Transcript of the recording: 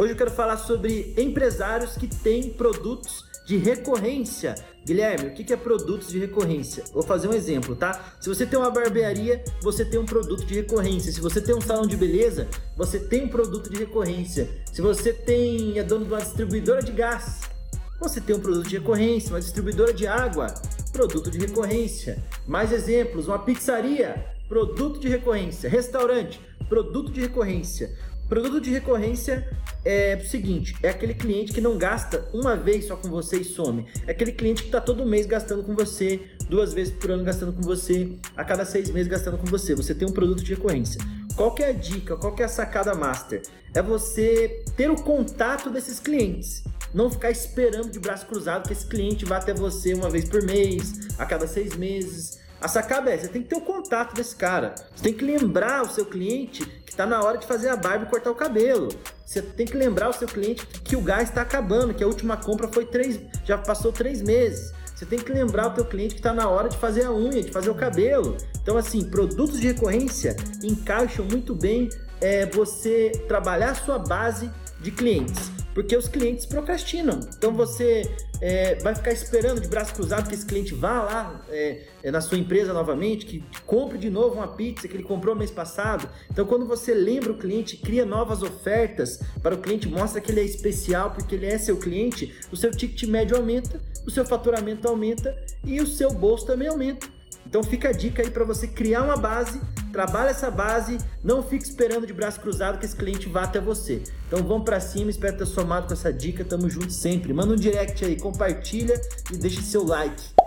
Hoje eu quero falar sobre empresários que têm produtos de recorrência. Guilherme, o que é produtos de recorrência? Vou fazer um exemplo, tá? Se você tem uma barbearia, você tem um produto de recorrência. Se você tem um salão de beleza, você tem um produto de recorrência. Se você tem é dono de uma distribuidora de gás, você tem um produto de recorrência. Uma distribuidora de água, produto de recorrência. Mais exemplos: uma pizzaria, produto de recorrência. Restaurante, produto de recorrência. Produto de recorrência é o seguinte: é aquele cliente que não gasta uma vez só com você e some. É aquele cliente que está todo mês gastando com você, duas vezes por ano gastando com você, a cada seis meses gastando com você. Você tem um produto de recorrência. Qual que é a dica? Qual que é a sacada master? É você ter o contato desses clientes. Não ficar esperando de braço cruzado que esse cliente vá até você uma vez por mês, a cada seis meses. A sacada é, você tem que ter o contato desse cara. Você tem que lembrar o seu cliente que está na hora de fazer a barba e cortar o cabelo. Você tem que lembrar o seu cliente que o gás está acabando, que a última compra foi três, já passou três meses. Você tem que lembrar o teu cliente que está na hora de fazer a unha, de fazer o cabelo. Então, assim, produtos de recorrência encaixam muito bem é, você trabalhar a sua base de clientes porque os clientes procrastinam. Então você é, vai ficar esperando de braço cruzado que esse cliente vá lá é, é, na sua empresa novamente, que compre de novo uma pizza que ele comprou mês passado. Então quando você lembra o cliente, cria novas ofertas para o cliente, mostra que ele é especial porque ele é seu cliente, o seu ticket médio aumenta, o seu faturamento aumenta e o seu bolso também aumenta. Então fica a dica aí para você criar uma base, trabalha essa base, não fique esperando de braço cruzado que esse cliente vá até você. Então vamos para cima, espero ter somado com essa dica, tamo junto sempre. Manda um direct aí, compartilha e deixe seu like.